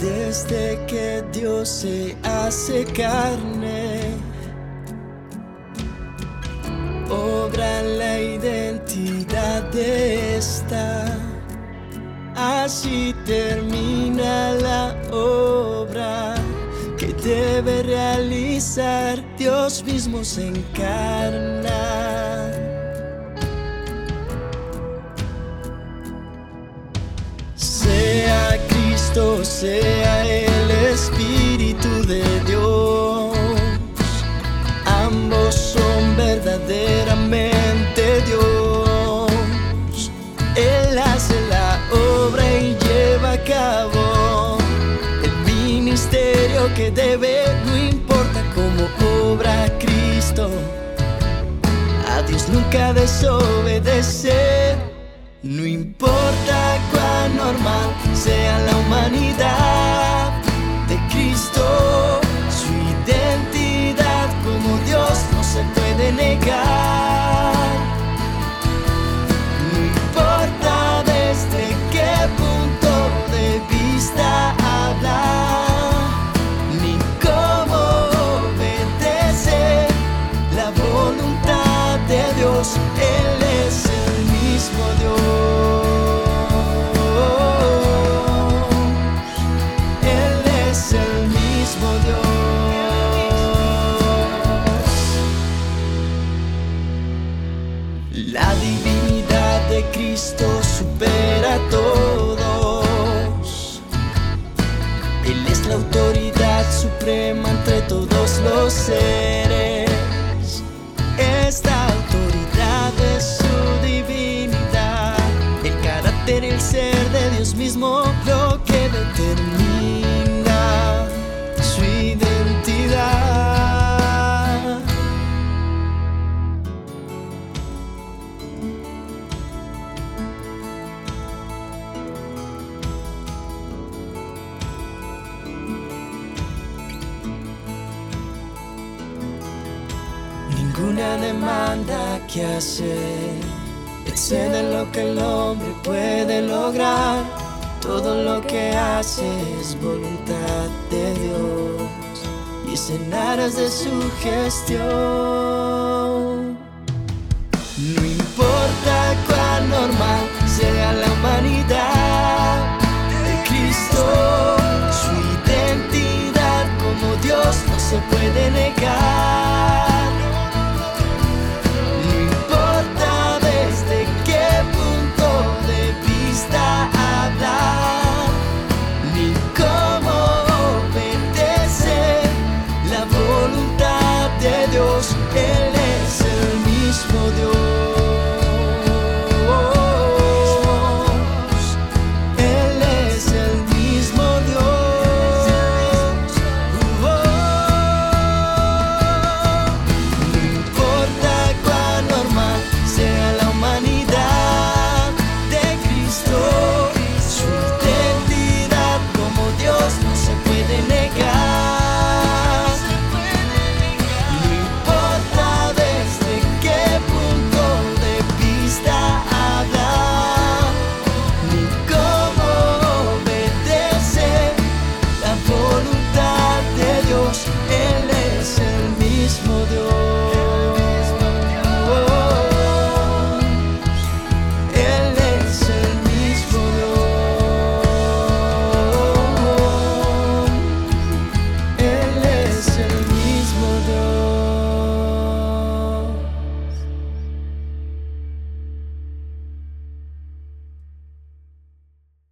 Desde que Dios se hace carne, obra la identidad de esta. Así termina la obra que debe realizar Dios mismo se encarna. Sea Cristo, sea el nunca desobedecer. No importa cuán normal sea Supera a todos. Él es la autoridad suprema entre todos los seres. Esta autoridad es su divinidad, el carácter el ser de Dios mismo ninguna demanda que hacer. Excede lo que el hombre puede lograr. Todo lo que hace es voluntad de Dios y es de su gestión. No importa cuán normal sea la humanidad de Cristo, su identidad como Dios no se puede negar.